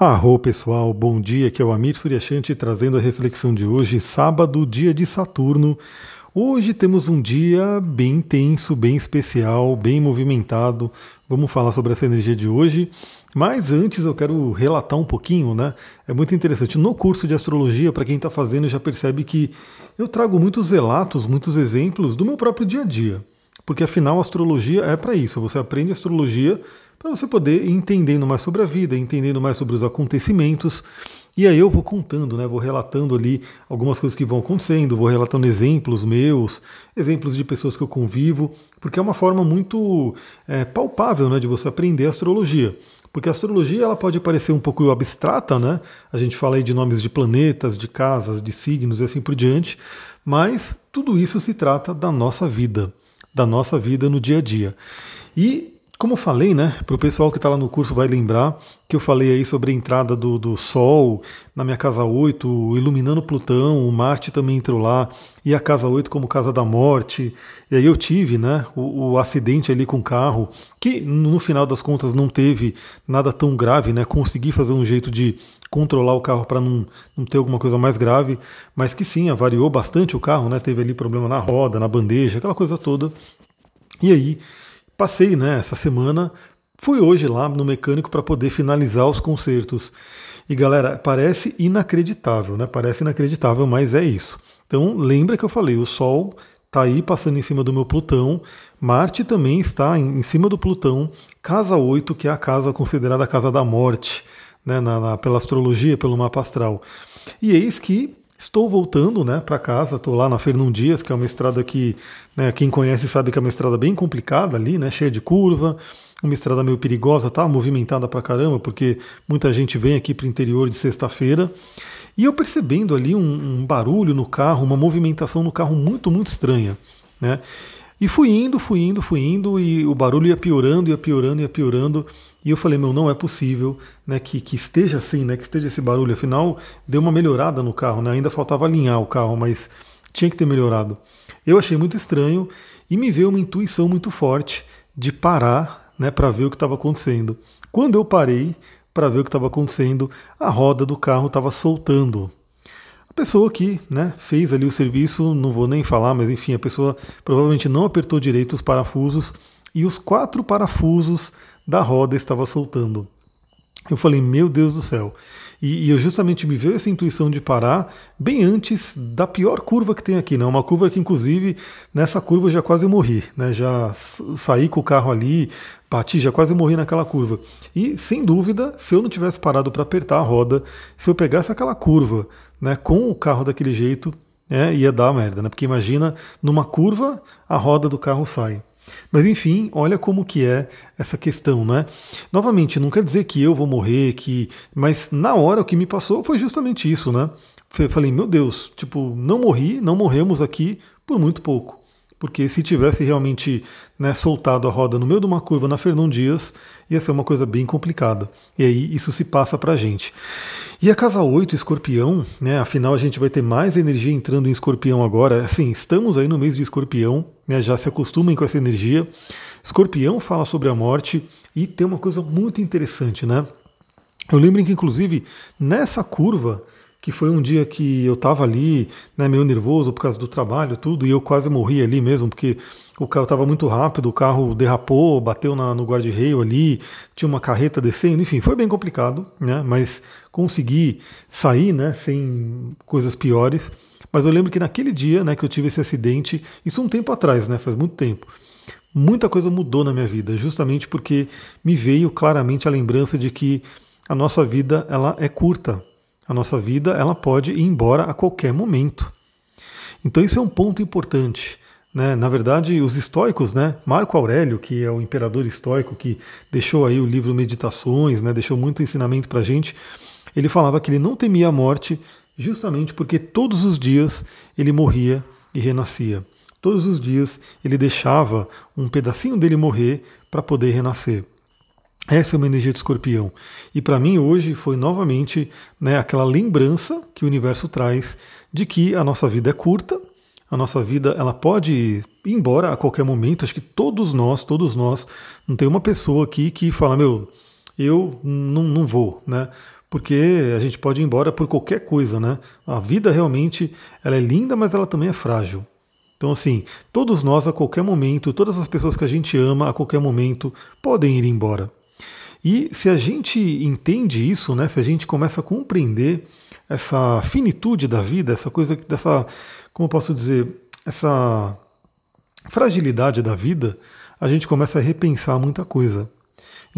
Arro pessoal, bom dia, aqui é o Amir Suryashanti trazendo a reflexão de hoje, sábado, dia de Saturno. Hoje temos um dia bem intenso, bem especial, bem movimentado. Vamos falar sobre essa energia de hoje. Mas antes eu quero relatar um pouquinho, né? É muito interessante. No curso de astrologia, para quem está fazendo, já percebe que eu trago muitos relatos, muitos exemplos do meu próprio dia a dia. Porque afinal a astrologia é para isso. Você aprende astrologia para você poder ir entendendo mais sobre a vida, entendendo mais sobre os acontecimentos. E aí eu vou contando, né? Vou relatando ali algumas coisas que vão acontecendo, vou relatando exemplos meus, exemplos de pessoas que eu convivo, porque é uma forma muito é, palpável né, de você aprender astrologia. Porque a astrologia ela pode parecer um pouco abstrata, né? A gente fala aí de nomes de planetas, de casas, de signos e assim por diante, mas tudo isso se trata da nossa vida, da nossa vida no dia a dia. E como eu falei, né, para o pessoal que está lá no curso vai lembrar que eu falei aí sobre a entrada do, do Sol na minha casa 8, iluminando Plutão, o Marte também entrou lá, e a casa 8 como casa da morte. E aí eu tive né, o, o acidente ali com o carro, que no final das contas não teve nada tão grave, né? Consegui fazer um jeito de controlar o carro para não, não ter alguma coisa mais grave, mas que sim, avariou bastante o carro, né? Teve ali problema na roda, na bandeja, aquela coisa toda. E aí Passei né, essa semana, fui hoje lá no mecânico para poder finalizar os concertos. E galera, parece inacreditável, né? Parece inacreditável, mas é isso. Então lembra que eu falei, o Sol está aí passando em cima do meu Plutão, Marte também está em cima do Plutão, casa 8, que é a casa considerada a casa da morte, né, na, na, pela astrologia, pelo mapa astral. E eis que Estou voltando né, para casa, estou lá na Fernão Dias, que é uma estrada que né, quem conhece sabe que é uma estrada bem complicada ali, né, cheia de curva, uma estrada meio perigosa, tá movimentada para caramba, porque muita gente vem aqui para o interior de sexta-feira. E eu percebendo ali um, um, barulho no carro, uma movimentação no carro muito, muito estranha. Né? E fui indo, fui indo, fui indo, e o barulho ia piorando, ia piorando, ia piorando. E eu falei, meu, não é possível né, que, que esteja assim, né, que esteja esse barulho. Afinal, deu uma melhorada no carro, né? ainda faltava alinhar o carro, mas tinha que ter melhorado. Eu achei muito estranho e me veio uma intuição muito forte de parar né, para ver o que estava acontecendo. Quando eu parei para ver o que estava acontecendo, a roda do carro estava soltando pessoa que né, fez ali o serviço, não vou nem falar, mas enfim, a pessoa provavelmente não apertou direito os parafusos e os quatro parafusos da roda estavam soltando. Eu falei, meu Deus do céu. E, e, eu justamente me veio essa intuição de parar bem antes da pior curva que tem aqui, né? Uma curva que, inclusive, nessa curva eu já quase morri, né? Já saí com o carro ali, bati, já quase morri naquela curva. E, sem dúvida, se eu não tivesse parado para apertar a roda, se eu pegasse aquela curva né, com o carro daquele jeito, é, ia dar merda, né? Porque imagina, numa curva, a roda do carro sai. Mas enfim, olha como que é essa questão, né? Novamente, não quer dizer que eu vou morrer, que, mas na hora o que me passou foi justamente isso, né? Eu falei, meu Deus, tipo, não morri, não morremos aqui por muito pouco. Porque se tivesse realmente né, soltado a roda no meio de uma curva na Fernão Dias, ia ser uma coisa bem complicada. E aí isso se passa pra gente. E a casa 8, escorpião, né? Afinal, a gente vai ter mais energia entrando em escorpião agora. Assim, estamos aí no mês de escorpião, né? Já se acostumem com essa energia. Escorpião fala sobre a morte e tem uma coisa muito interessante, né? Eu lembro que, inclusive, nessa curva, que foi um dia que eu estava ali, né, meio nervoso por causa do trabalho, tudo, e eu quase morri ali mesmo, porque o carro estava muito rápido, o carro derrapou, bateu na, no guarda-reio ali, tinha uma carreta descendo, enfim, foi bem complicado, né? Mas consegui sair, né? Sem coisas piores. Mas eu lembro que naquele dia, né, que eu tive esse acidente, isso um tempo atrás, né? Faz muito tempo. Muita coisa mudou na minha vida, justamente porque me veio claramente a lembrança de que a nossa vida ela é curta. A nossa vida ela pode ir embora a qualquer momento. Então isso é um ponto importante. Né? Na verdade, os estoicos, né? Marco Aurélio, que é o imperador estoico que deixou aí o livro Meditações, né? deixou muito ensinamento para a gente, ele falava que ele não temia a morte justamente porque todos os dias ele morria e renascia. Todos os dias ele deixava um pedacinho dele morrer para poder renascer. Essa é uma energia de escorpião. E para mim hoje foi novamente né, aquela lembrança que o universo traz de que a nossa vida é curta, a nossa vida ela pode ir embora a qualquer momento. Acho que todos nós, todos nós, não tem uma pessoa aqui que fala, meu, eu não, não vou, né? Porque a gente pode ir embora por qualquer coisa, né? A vida realmente ela é linda, mas ela também é frágil. Então, assim, todos nós a qualquer momento, todas as pessoas que a gente ama a qualquer momento podem ir embora. E se a gente entende isso, né, se a gente começa a compreender essa finitude da vida, essa coisa dessa, como posso dizer, essa fragilidade da vida, a gente começa a repensar muita coisa.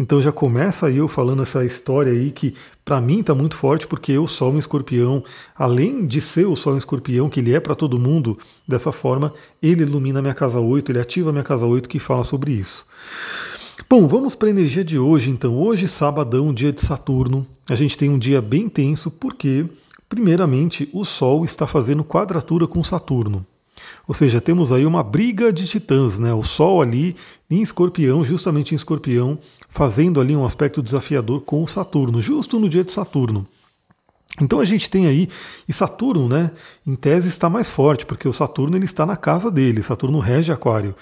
Então já começa eu falando essa história aí que para mim está muito forte porque o Sol em Escorpião, além de ser o Sol em Escorpião, que ele é para todo mundo dessa forma, ele ilumina minha casa 8, ele ativa minha casa 8 que fala sobre isso. Bom, vamos para a energia de hoje então. Hoje, sabadão, dia de Saturno. A gente tem um dia bem tenso porque, primeiramente, o Sol está fazendo quadratura com Saturno. Ou seja, temos aí uma briga de titãs, né? O Sol ali em Escorpião, justamente em Escorpião, fazendo ali um aspecto desafiador com o Saturno, justo no dia de Saturno. Então a gente tem aí, e Saturno, né, em tese está mais forte, porque o Saturno ele está na casa dele, Saturno rege Aquário.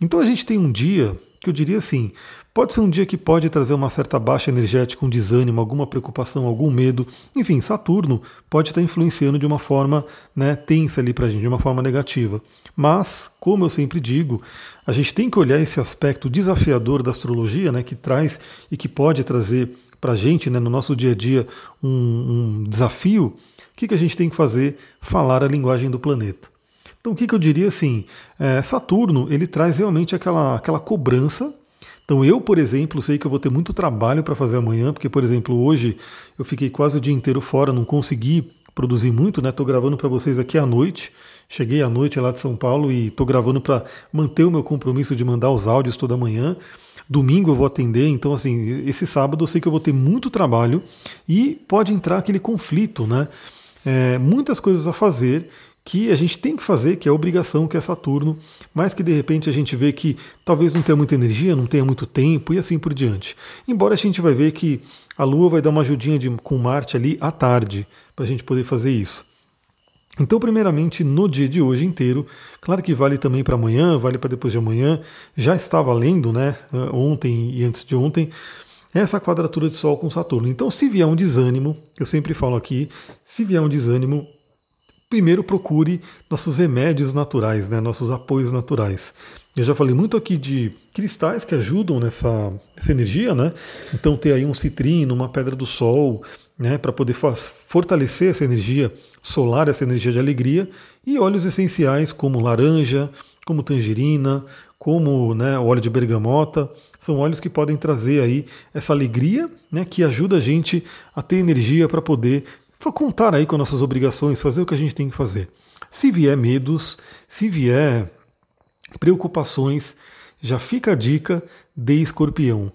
Então a gente tem um dia que eu diria assim, pode ser um dia que pode trazer uma certa baixa energética, um desânimo, alguma preocupação, algum medo. Enfim, Saturno pode estar influenciando de uma forma né, tensa ali para a gente, de uma forma negativa. Mas, como eu sempre digo, a gente tem que olhar esse aspecto desafiador da astrologia, né, que traz e que pode trazer para a gente, né, no nosso dia a dia, um, um desafio. O que, que a gente tem que fazer? Falar a linguagem do planeta. Então, o que, que eu diria assim? É, Saturno ele traz realmente aquela, aquela cobrança. Então, eu, por exemplo, sei que eu vou ter muito trabalho para fazer amanhã, porque, por exemplo, hoje eu fiquei quase o dia inteiro fora, não consegui produzir muito, né? Estou gravando para vocês aqui à noite. Cheguei à noite lá de São Paulo e estou gravando para manter o meu compromisso de mandar os áudios toda manhã. Domingo eu vou atender, então assim, esse sábado eu sei que eu vou ter muito trabalho e pode entrar aquele conflito, né? É, muitas coisas a fazer que a gente tem que fazer, que é obrigação, que é Saturno, mas que de repente a gente vê que talvez não tenha muita energia, não tenha muito tempo e assim por diante. Embora a gente vai ver que a Lua vai dar uma ajudinha de, com Marte ali à tarde, para a gente poder fazer isso. Então, primeiramente, no dia de hoje inteiro, claro que vale também para amanhã, vale para depois de amanhã, já está valendo, né, ontem e antes de ontem, essa quadratura de Sol com Saturno. Então, se vier um desânimo, eu sempre falo aqui, se vier um desânimo, primeiro procure nossos remédios naturais, né, nossos apoios naturais. Eu já falei muito aqui de cristais que ajudam nessa, nessa energia, né? Então ter aí um citrino, uma pedra do sol, né, para poder fortalecer essa energia solar, essa energia de alegria, e óleos essenciais como laranja, como tangerina, como né, óleo de bergamota, são óleos que podem trazer aí essa alegria, né, que ajuda a gente a ter energia para poder contar aí com nossas obrigações, fazer o que a gente tem que fazer. Se vier medos, se vier preocupações, já fica a dica de escorpião.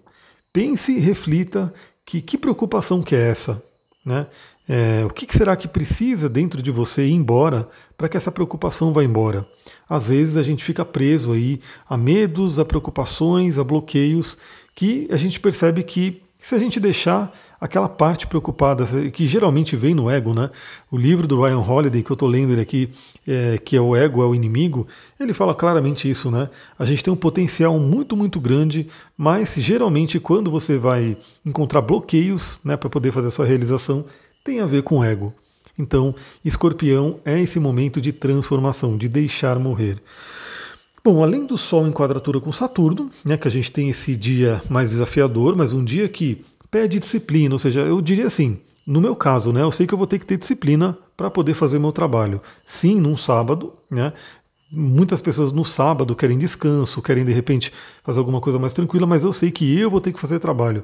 Pense e reflita que que preocupação que é essa, né? É, o que, que será que precisa dentro de você ir embora para que essa preocupação vá embora? Às vezes a gente fica preso aí a medos, a preocupações, a bloqueios que a gente percebe que se a gente deixar aquela parte preocupada, que geralmente vem no ego, né? O livro do Ryan Holiday, que eu estou lendo ele aqui, é, que é O Ego é o Inimigo, ele fala claramente isso, né? A gente tem um potencial muito, muito grande, mas geralmente quando você vai encontrar bloqueios né, para poder fazer a sua realização, tem a ver com o ego. Então, escorpião é esse momento de transformação, de deixar morrer. Bom, além do Sol em quadratura com Saturno, né, que a gente tem esse dia mais desafiador, mas um dia que pede disciplina, ou seja, eu diria assim, no meu caso, né, eu sei que eu vou ter que ter disciplina para poder fazer meu trabalho. Sim, num sábado, né, Muitas pessoas no sábado querem descanso, querem de repente fazer alguma coisa mais tranquila, mas eu sei que eu vou ter que fazer trabalho.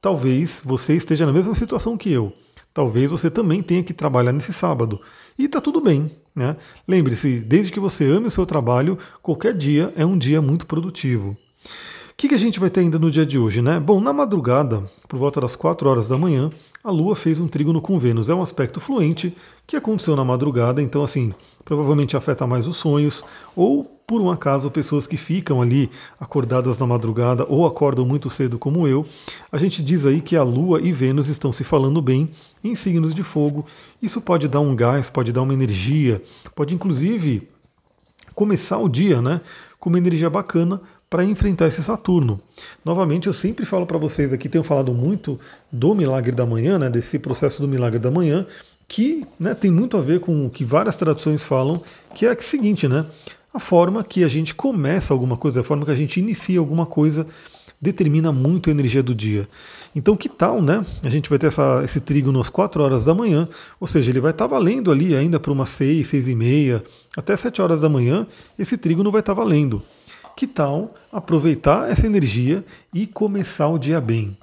Talvez você esteja na mesma situação que eu. Talvez você também tenha que trabalhar nesse sábado. E está tudo bem. Né? Lembre-se, desde que você ame o seu trabalho, qualquer dia é um dia muito produtivo que, que a gente vai ter ainda no dia de hoje, né? Bom, na madrugada, por volta das 4 horas da manhã, a Lua fez um trígono com Vênus. É um aspecto fluente que aconteceu na madrugada, então assim, provavelmente afeta mais os sonhos, ou por um acaso pessoas que ficam ali acordadas na madrugada ou acordam muito cedo como eu. A gente diz aí que a Lua e Vênus estão se falando bem em signos de fogo. Isso pode dar um gás, pode dar uma energia, pode inclusive começar o dia, né? Com uma energia bacana para enfrentar esse Saturno. Novamente, eu sempre falo para vocês aqui, tenho falado muito do milagre da manhã, né, desse processo do milagre da manhã, que né, tem muito a ver com o que várias traduções falam, que é o seguinte, né? A forma que a gente começa alguma coisa, a forma que a gente inicia alguma coisa, determina muito a energia do dia. Então, que tal, né? A gente vai ter essa, esse trigo nas 4 horas da manhã, ou seja, ele vai estar tá valendo ali ainda para umas 6, 6 e meia, até 7 horas da manhã, esse trigo não vai estar tá valendo. Que tal aproveitar essa energia e começar o dia bem?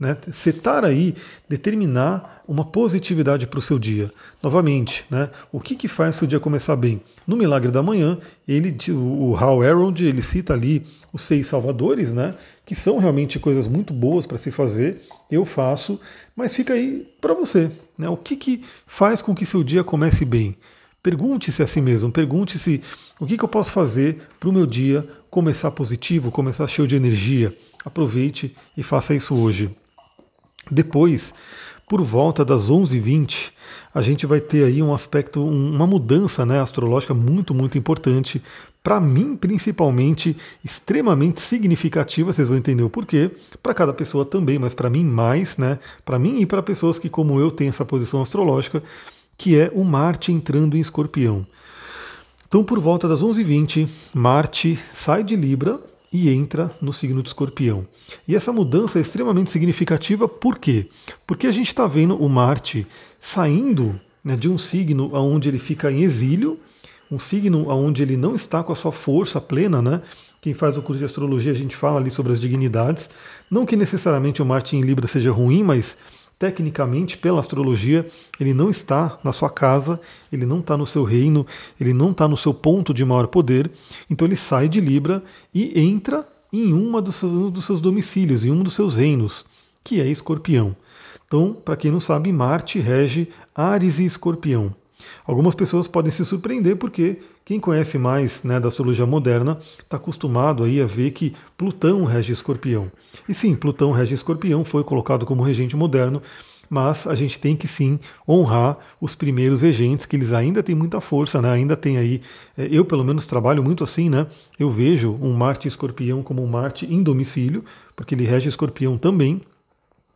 Né? Setar aí, determinar uma positividade para o seu dia. Novamente, né? o que, que faz o seu dia começar bem? No Milagre da Manhã, ele, o Hal Arrold, ele cita ali os seis salvadores, né? que são realmente coisas muito boas para se fazer. Eu faço, mas fica aí para você. Né? O que, que faz com que seu dia comece bem? Pergunte-se a si mesmo, pergunte-se o que, que eu posso fazer para o meu dia começar positivo, começar cheio de energia. Aproveite e faça isso hoje. Depois, por volta das 11h20, a gente vai ter aí um aspecto, uma mudança né, astrológica muito, muito importante. Para mim, principalmente, extremamente significativa, vocês vão entender o porquê. Para cada pessoa também, mas para mim mais, né? Para mim e para pessoas que, como eu, têm essa posição astrológica, que é o Marte entrando em Escorpião. Então, por volta das 11h20, Marte sai de Libra e entra no signo de Escorpião. E essa mudança é extremamente significativa, por quê? Porque a gente está vendo o Marte saindo né, de um signo onde ele fica em exílio, um signo onde ele não está com a sua força plena, né? Quem faz o curso de astrologia, a gente fala ali sobre as dignidades. Não que necessariamente o Marte em Libra seja ruim, mas tecnicamente, pela astrologia, ele não está na sua casa, ele não está no seu reino, ele não está no seu ponto de maior poder. Então ele sai de Libra e entra em uma dos seus, um dos seus domicílios, em um dos seus reinos, que é Escorpião. Então, para quem não sabe, Marte rege Ares e Escorpião. Algumas pessoas podem se surpreender porque quem conhece mais né, da astrologia moderna está acostumado aí a ver que Plutão rege escorpião. E sim, Plutão rege escorpião, foi colocado como regente moderno, mas a gente tem que sim honrar os primeiros regentes, que eles ainda têm muita força, né? ainda tem aí, é, eu pelo menos trabalho muito assim, né? eu vejo um Marte escorpião como um Marte em domicílio, porque ele rege escorpião também,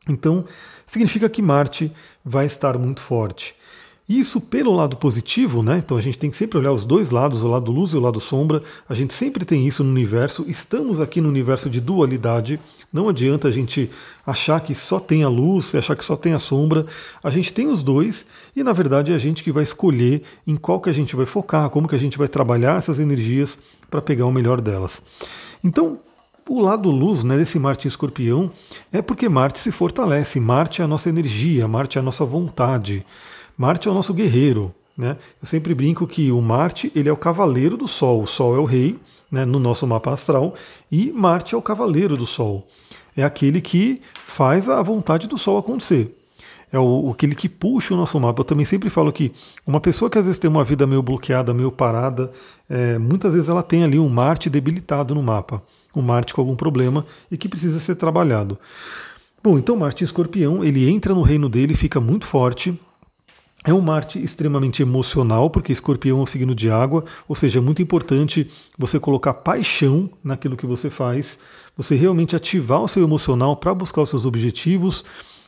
então significa que Marte vai estar muito forte. Isso pelo lado positivo, né? Então a gente tem que sempre olhar os dois lados, o lado luz e o lado sombra. A gente sempre tem isso no universo. Estamos aqui no universo de dualidade. Não adianta a gente achar que só tem a luz, achar que só tem a sombra. A gente tem os dois e na verdade é a gente que vai escolher em qual que a gente vai focar, como que a gente vai trabalhar essas energias para pegar o melhor delas. Então, o lado luz né, desse Marte em escorpião é porque Marte se fortalece. Marte é a nossa energia, Marte é a nossa vontade. Marte é o nosso guerreiro. Né? Eu sempre brinco que o Marte ele é o cavaleiro do Sol. O Sol é o rei né, no nosso mapa astral e Marte é o cavaleiro do Sol. É aquele que faz a vontade do Sol acontecer. É o, aquele que puxa o nosso mapa. Eu também sempre falo que uma pessoa que às vezes tem uma vida meio bloqueada, meio parada, é, muitas vezes ela tem ali um Marte debilitado no mapa. Um Marte com algum problema e que precisa ser trabalhado. Bom, então Marte em escorpião, ele entra no reino dele, fica muito forte, é um Marte extremamente emocional, porque escorpião é um signo de água, ou seja, é muito importante você colocar paixão naquilo que você faz, você realmente ativar o seu emocional para buscar os seus objetivos.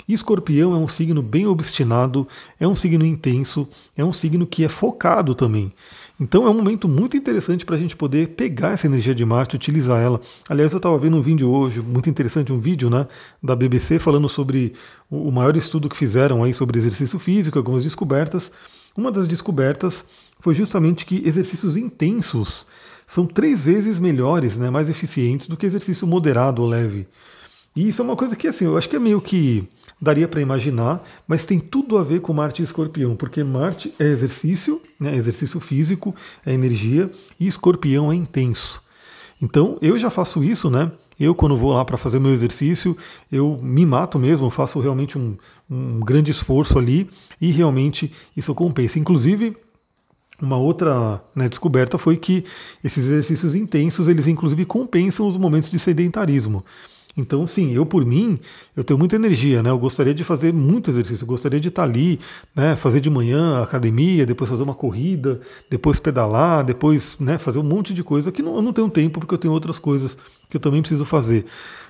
E escorpião é um signo bem obstinado, é um signo intenso, é um signo que é focado também. Então é um momento muito interessante para a gente poder pegar essa energia de Marte utilizar ela. Aliás, eu estava vendo um vídeo hoje, muito interessante, um vídeo né, da BBC falando sobre o maior estudo que fizeram aí sobre exercício físico, algumas descobertas. Uma das descobertas foi justamente que exercícios intensos são três vezes melhores, né, mais eficientes do que exercício moderado ou leve. E isso é uma coisa que assim, eu acho que é meio que daria para imaginar, mas tem tudo a ver com Marte e Escorpião, porque Marte é exercício, né, exercício físico, é energia, e Escorpião é intenso. Então eu já faço isso, né? Eu, quando vou lá para fazer meu exercício, eu me mato mesmo, faço realmente um, um grande esforço ali e realmente isso compensa. Inclusive, uma outra né, descoberta foi que esses exercícios intensos, eles inclusive compensam os momentos de sedentarismo. Então, sim, eu por mim, eu tenho muita energia, né? Eu gostaria de fazer muito exercício, eu gostaria de estar ali, né? Fazer de manhã academia, depois fazer uma corrida, depois pedalar, depois né, fazer um monte de coisa que não, eu não tenho tempo porque eu tenho outras coisas que eu também preciso fazer.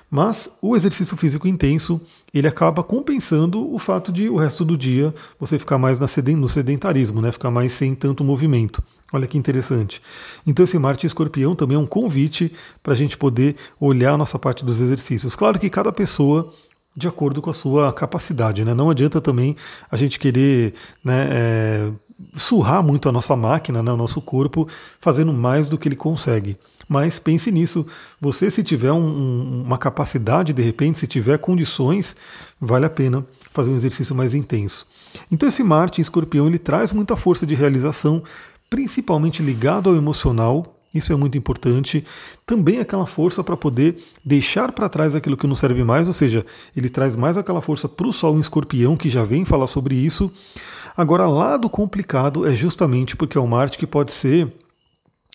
Mas o exercício físico intenso, ele acaba compensando o fato de o resto do dia você ficar mais no sedentarismo, né? ficar mais sem tanto movimento. Olha que interessante. Então esse Marte Escorpião também é um convite para a gente poder olhar a nossa parte dos exercícios. Claro que cada pessoa de acordo com a sua capacidade, né? Não adianta também a gente querer né, é, surrar muito a nossa máquina, né, o nosso corpo, fazendo mais do que ele consegue. Mas pense nisso. Você, se tiver um, uma capacidade, de repente, se tiver condições, vale a pena fazer um exercício mais intenso. Então, esse Marte em escorpião ele traz muita força de realização, principalmente ligado ao emocional. Isso é muito importante. Também aquela força para poder deixar para trás aquilo que não serve mais, ou seja, ele traz mais aquela força para o Sol em escorpião, que já vem falar sobre isso. Agora, lado complicado é justamente porque é o Marte que pode ser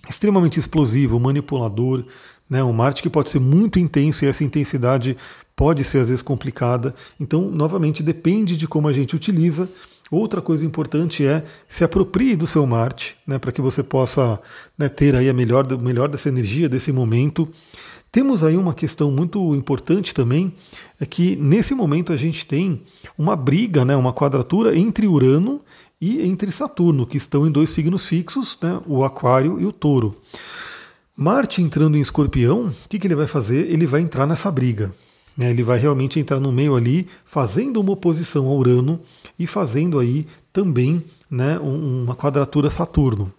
extremamente explosivo, manipulador, né? um Marte que pode ser muito intenso e essa intensidade pode ser às vezes complicada. Então, novamente, depende de como a gente utiliza. Outra coisa importante é se aproprie do seu Marte, né, para que você possa né, ter aí a melhor, melhor dessa energia, desse momento. Temos aí uma questão muito importante também, é que nesse momento a gente tem uma briga, né, uma quadratura entre Urano e entre Saturno, que estão em dois signos fixos, né, o Aquário e o Touro. Marte entrando em Escorpião, o que, que ele vai fazer? Ele vai entrar nessa briga. Né, ele vai realmente entrar no meio ali, fazendo uma oposição a Urano e fazendo aí também né, uma quadratura Saturno.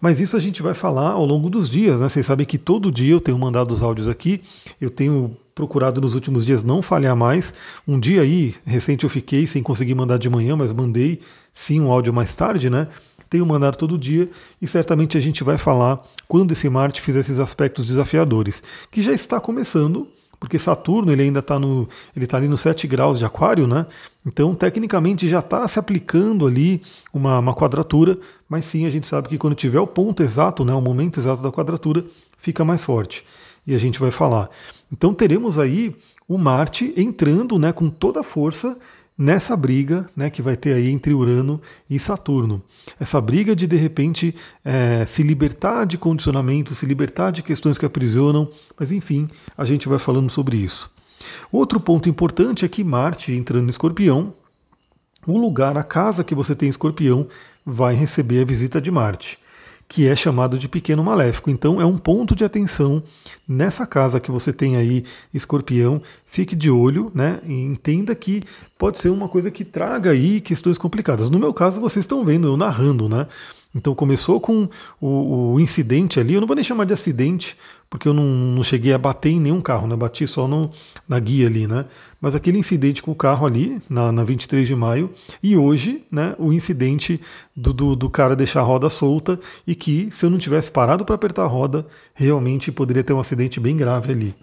Mas isso a gente vai falar ao longo dos dias, né? Vocês sabem que todo dia eu tenho mandado os áudios aqui, eu tenho procurado nos últimos dias não falhar mais. Um dia aí, recente eu fiquei sem conseguir mandar de manhã, mas mandei sim um áudio mais tarde, né? Tenho mandado todo dia e certamente a gente vai falar quando esse Marte fizer esses aspectos desafiadores, que já está começando, porque Saturno ele ainda está no, ele está ali nos 7 graus de Aquário, né? Então tecnicamente já está se aplicando ali uma, uma quadratura, mas sim a gente sabe que quando tiver o ponto exato, né, o momento exato da quadratura, fica mais forte. E a gente vai falar. Então teremos aí o Marte entrando, né, com toda a força nessa briga né, que vai ter aí entre Urano e Saturno. Essa briga de de repente é, se libertar de condicionamento, se libertar de questões que aprisionam, mas enfim, a gente vai falando sobre isso. Outro ponto importante é que Marte entrando no Escorpião, o lugar, a casa que você tem em Escorpião, vai receber a visita de Marte que é chamado de pequeno maléfico. Então é um ponto de atenção nessa casa que você tem aí, escorpião, fique de olho, né? E entenda que pode ser uma coisa que traga aí questões complicadas. No meu caso, vocês estão vendo eu narrando, né? Então começou com o, o, incidente ali, eu não vou nem chamar de acidente, porque eu não, não cheguei a bater em nenhum carro, né? Bati só no, na guia ali, né? Mas aquele incidente com o carro ali, na, na 23 de maio, e hoje, né, o incidente do, do, do cara deixar a roda solta e que, se eu não tivesse parado para apertar a roda, realmente poderia ter um acidente bem grave ali.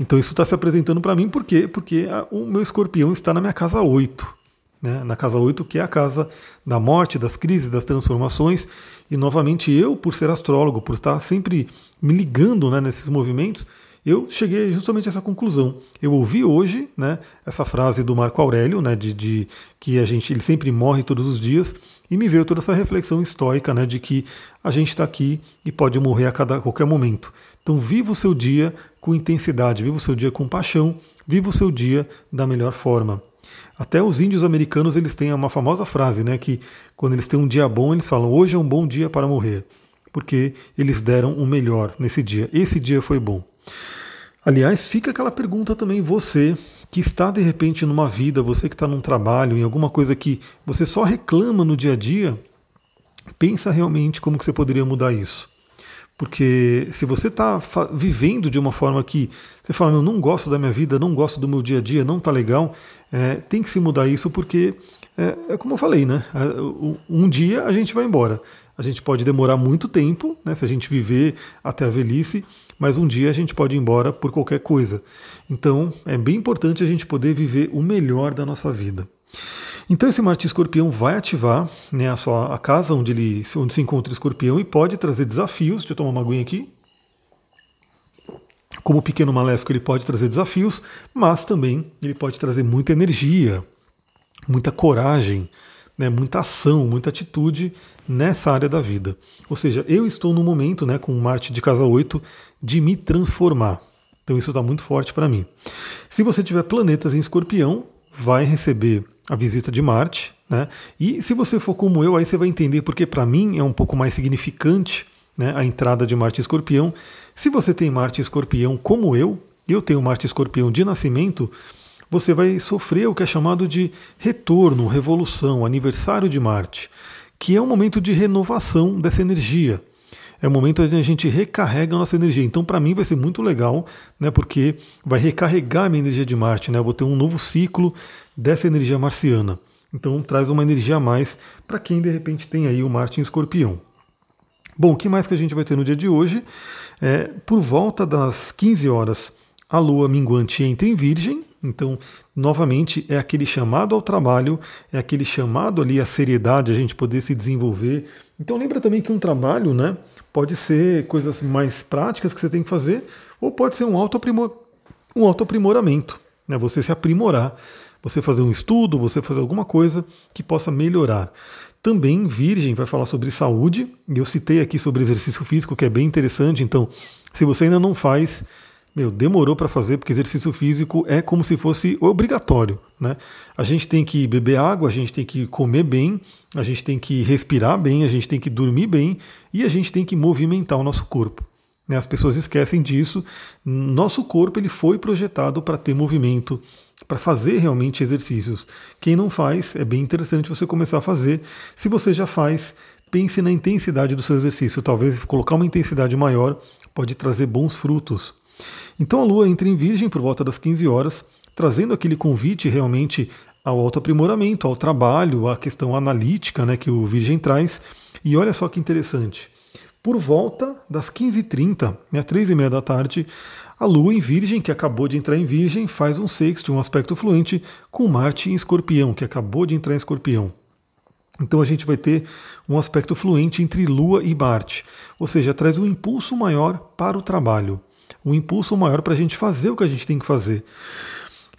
Então isso está se apresentando para mim, por quê? Porque a, o meu escorpião está na minha casa 8 né, na casa 8, que é a casa da morte, das crises, das transformações. E novamente eu, por ser astrólogo, por estar sempre me ligando né, nesses movimentos, eu cheguei justamente a essa conclusão. Eu ouvi hoje né, essa frase do Marco Aurélio, né, de, de, que a gente ele sempre morre todos os dias, e me veio toda essa reflexão estoica né, de que a gente está aqui e pode morrer a, cada, a qualquer momento. Então viva o seu dia com intensidade, viva o seu dia com paixão, viva o seu dia da melhor forma. Até os índios americanos eles têm uma famosa frase, né, que quando eles têm um dia bom, eles falam: "Hoje é um bom dia para morrer", porque eles deram o melhor nesse dia. Esse dia foi bom. Aliás, fica aquela pergunta também você que está de repente numa vida, você que está num trabalho, em alguma coisa que você só reclama no dia a dia, pensa realmente como que você poderia mudar isso. Porque se você está vivendo de uma forma que você fala, eu não gosto da minha vida, não gosto do meu dia a dia, não está legal, é, tem que se mudar isso porque, é, é, como eu falei, né? Um dia a gente vai embora. A gente pode demorar muito tempo, né, se a gente viver até a velhice, mas um dia a gente pode ir embora por qualquer coisa. Então é bem importante a gente poder viver o melhor da nossa vida. Então esse Marte Escorpião vai ativar né, a, sua, a casa onde, ele, onde se encontra o escorpião e pode trazer desafios. Deixa eu tomar uma aguinha aqui. Como pequeno maléfico, ele pode trazer desafios, mas também ele pode trazer muita energia, muita coragem, né, muita ação, muita atitude nessa área da vida. Ou seja, eu estou no momento, né, com Marte de casa 8, de me transformar. Então isso está muito forte para mim. Se você tiver planetas em escorpião, vai receber a visita de Marte, né? E se você for como eu, aí você vai entender porque para mim é um pouco mais significante né, a entrada de Marte em Escorpião. Se você tem Marte Escorpião como eu, eu tenho Marte Escorpião de nascimento, você vai sofrer o que é chamado de retorno, revolução, aniversário de Marte, que é um momento de renovação dessa energia. É o momento onde a gente recarrega a nossa energia. Então, para mim, vai ser muito legal, né, porque vai recarregar a minha energia de Marte. Né, eu vou ter um novo ciclo dessa energia marciana. Então, traz uma energia a mais para quem de repente tem aí o Marte em escorpião. Bom, o que mais que a gente vai ter no dia de hoje? É, por volta das 15 horas, a lua minguante entra em Virgem, então, novamente, é aquele chamado ao trabalho, é aquele chamado ali à seriedade, a gente poder se desenvolver. Então, lembra também que um trabalho, né, pode ser coisas mais práticas que você tem que fazer, ou pode ser um auto-aprimoramento, um auto né, você se aprimorar, você fazer um estudo, você fazer alguma coisa que possa melhorar. Também Virgem vai falar sobre saúde, e eu citei aqui sobre exercício físico, que é bem interessante. Então, se você ainda não faz, meu, demorou para fazer, porque exercício físico é como se fosse obrigatório. Né? A gente tem que beber água, a gente tem que comer bem, a gente tem que respirar bem, a gente tem que dormir bem e a gente tem que movimentar o nosso corpo. Né? As pessoas esquecem disso. Nosso corpo ele foi projetado para ter movimento, para fazer realmente exercícios. Quem não faz, é bem interessante você começar a fazer. Se você já faz, pense na intensidade do seu exercício. Talvez colocar uma intensidade maior pode trazer bons frutos. Então a Lua entra em Virgem por volta das 15 horas, trazendo aquele convite realmente ao autoaprimoramento, ao trabalho, à questão analítica né, que o Virgem traz. E olha só que interessante. Por volta das 15h30, né, 3h30 da tarde, a Lua em Virgem, que acabou de entrar em Virgem, faz um sexto, um aspecto fluente com Marte em Escorpião, que acabou de entrar em Escorpião. Então a gente vai ter um aspecto fluente entre Lua e Marte, ou seja, traz um impulso maior para o trabalho, um impulso maior para a gente fazer o que a gente tem que fazer.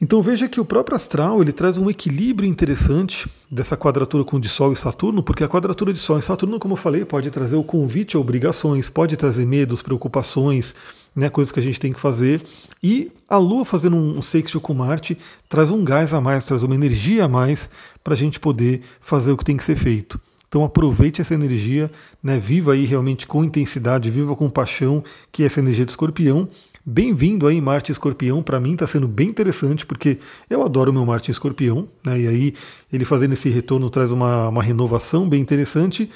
Então veja que o próprio astral ele traz um equilíbrio interessante dessa quadratura com de Sol e Saturno, porque a quadratura de Sol e Saturno, como eu falei, pode trazer o convite a obrigações, pode trazer medos, preocupações, né, coisas que a gente tem que fazer. E a Lua fazendo um sextil com Marte traz um gás a mais, traz uma energia a mais para a gente poder fazer o que tem que ser feito. Então aproveite essa energia, né, viva aí realmente com intensidade, viva com paixão, que é essa energia do escorpião, Bem-vindo aí, Marte Escorpião. Para mim está sendo bem interessante, porque eu adoro o meu Marte Escorpião, né? E aí ele fazendo esse retorno traz uma, uma renovação bem interessante.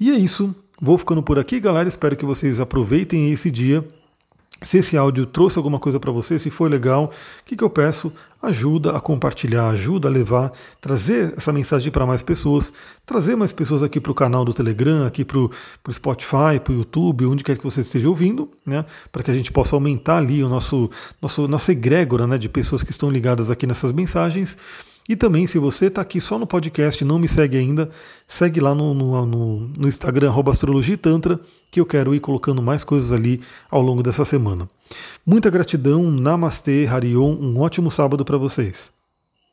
E é isso. Vou ficando por aqui, galera. Espero que vocês aproveitem esse dia se esse áudio trouxe alguma coisa para você, se foi legal, o que, que eu peço? Ajuda a compartilhar, ajuda a levar, trazer essa mensagem para mais pessoas, trazer mais pessoas aqui para o canal do Telegram, aqui para o Spotify, para o YouTube, onde quer que você esteja ouvindo, né? Para que a gente possa aumentar ali o nosso, nosso nossa egrégora né, de pessoas que estão ligadas aqui nessas mensagens. E também, se você está aqui só no podcast e não me segue ainda, segue lá no, no, no, no Instagram, Astrologia e Tantra, que eu quero ir colocando mais coisas ali ao longo dessa semana. Muita gratidão, Namastê, Harion, um ótimo sábado para vocês.